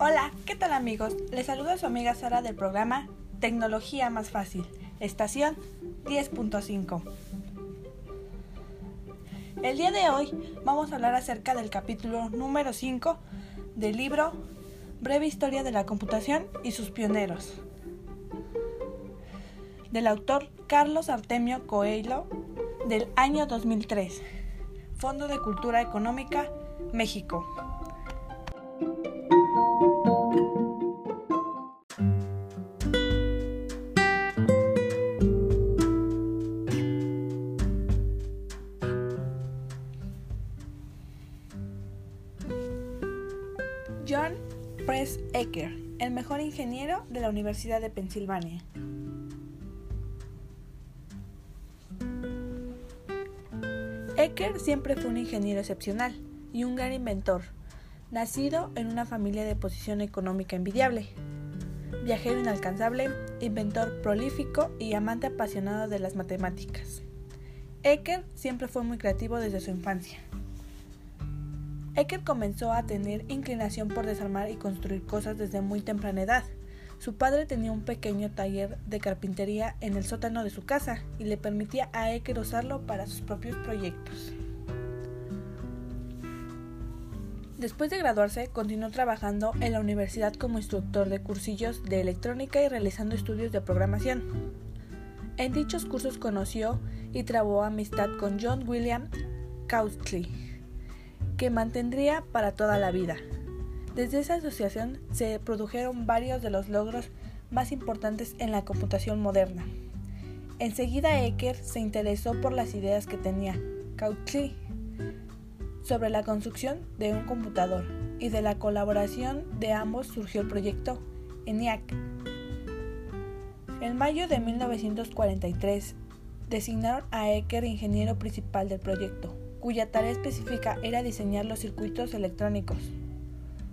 Hola, ¿qué tal amigos? Les saluda su amiga Sara del programa Tecnología Más Fácil, estación 10.5. El día de hoy vamos a hablar acerca del capítulo número 5 del libro Breve Historia de la Computación y sus pioneros, del autor Carlos Artemio Coelho del año 2003, Fondo de Cultura Económica, México. John Press Ecker, el mejor ingeniero de la Universidad de Pensilvania. Ecker siempre fue un ingeniero excepcional y un gran inventor, nacido en una familia de posición económica envidiable. Viajero inalcanzable, inventor prolífico y amante apasionado de las matemáticas. Ecker siempre fue muy creativo desde su infancia. Ecker comenzó a tener inclinación por desarmar y construir cosas desde muy temprana edad. Su padre tenía un pequeño taller de carpintería en el sótano de su casa y le permitía a Ecker usarlo para sus propios proyectos. Después de graduarse, continuó trabajando en la universidad como instructor de cursillos de electrónica y realizando estudios de programación. En dichos cursos conoció y trabó amistad con John William Cauchley que mantendría para toda la vida. Desde esa asociación se produjeron varios de los logros más importantes en la computación moderna. Enseguida Ecker se interesó por las ideas que tenía Cauchy sobre la construcción de un computador y de la colaboración de ambos surgió el proyecto ENIAC. En mayo de 1943 designaron a Ecker ingeniero principal del proyecto, cuya tarea específica era diseñar los circuitos electrónicos.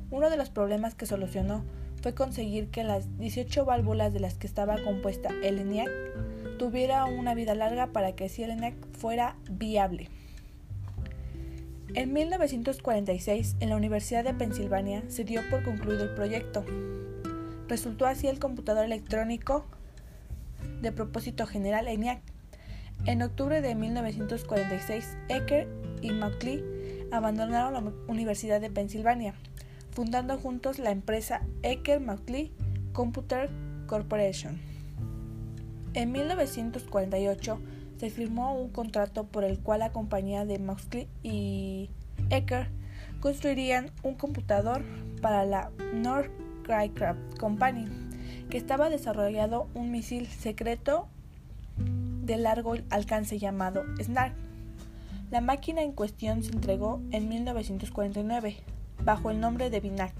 Uno de los problemas que solucionó fue conseguir que las 18 válvulas de las que estaba compuesta el ENIAC tuviera una vida larga para que así el ENIAC fuera viable. En 1946, en la Universidad de Pensilvania, se dio por concluido el proyecto. Resultó así el computador electrónico de propósito general ENIAC. En octubre de 1946, Ecker y Macaulay abandonaron la Universidad de Pensilvania, fundando juntos la empresa Ecker Macaulay Computer Corporation. En 1948 se firmó un contrato por el cual la compañía de Macaulay y Ecker construirían un computador para la North Aircraft Company, que estaba desarrollando un misil secreto de largo alcance llamado SNARK la máquina en cuestión se entregó en 1949 bajo el nombre de BINAC.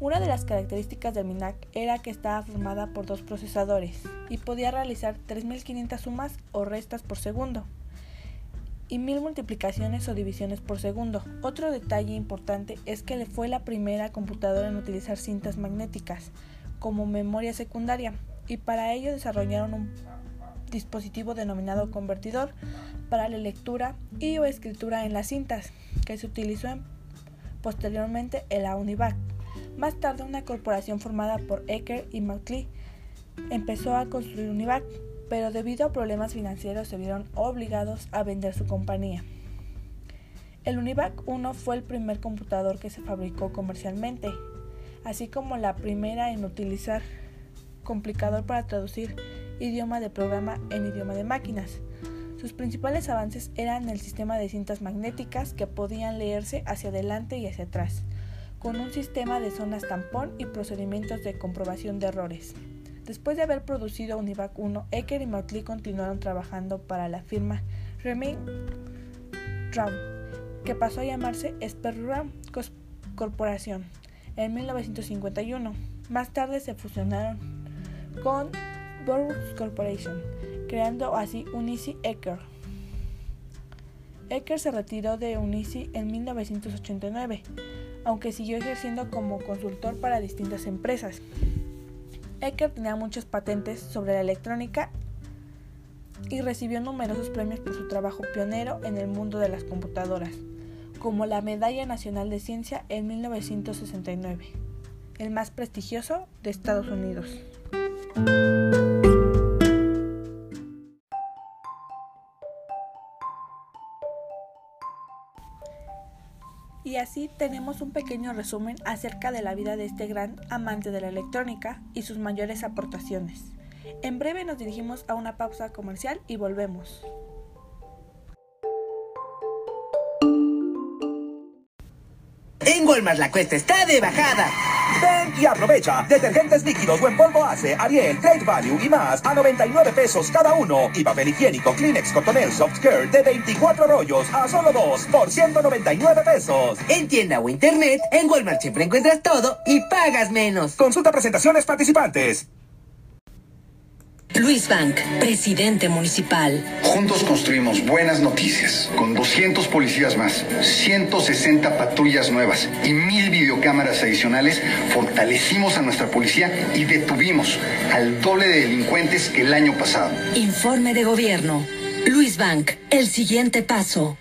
Una de las características del BINAC era que estaba formada por dos procesadores y podía realizar 3.500 sumas o restas por segundo y 1.000 multiplicaciones o divisiones por segundo. Otro detalle importante es que fue la primera computadora en utilizar cintas magnéticas como memoria secundaria y para ello desarrollaron un dispositivo denominado convertidor para la lectura y escritura en las cintas, que se utilizó posteriormente en la UNIVAC. Más tarde una corporación formada por Ecker y Macaulay empezó a construir UNIVAC, pero debido a problemas financieros se vieron obligados a vender su compañía. El UNIVAC 1 fue el primer computador que se fabricó comercialmente, así como la primera en utilizar complicador para traducir idioma de programa en idioma de máquinas. Sus principales avances eran el sistema de cintas magnéticas que podían leerse hacia adelante y hacia atrás, con un sistema de zonas tampón y procedimientos de comprobación de errores. Después de haber producido Univac 1, Ecker y Motley continuaron trabajando para la firma Reming Ram, que pasó a llamarse Sperram Corporación en 1951. Más tarde se fusionaron con Corporation, creando así Unici Ecker. Ecker se retiró de Unici en 1989, aunque siguió ejerciendo como consultor para distintas empresas. Ecker tenía muchas patentes sobre la electrónica y recibió numerosos premios por su trabajo pionero en el mundo de las computadoras, como la Medalla Nacional de Ciencia en 1969. el más prestigioso de Estados Unidos. Y así tenemos un pequeño resumen acerca de la vida de este gran amante de la electrónica y sus mayores aportaciones. En breve nos dirigimos a una pausa comercial y volvemos. En Walmart la cuesta está de bajada. Ven y aprovecha. Detergentes líquidos o en polvo hace Ariel, Great Value y más a 99 pesos cada uno. Y papel higiénico Kleenex Cotonel Soft Care de 24 rollos a solo 2 por 199 pesos. En tienda o internet, en Walmart siempre encuentras todo y pagas menos. Consulta presentaciones participantes. Luis Bank, presidente municipal. Juntos construimos buenas noticias. Con 200 policías más, 160 patrullas nuevas y mil videocámaras adicionales, fortalecimos a nuestra policía y detuvimos al doble de delincuentes que el año pasado. Informe de gobierno. Luis Bank, el siguiente paso.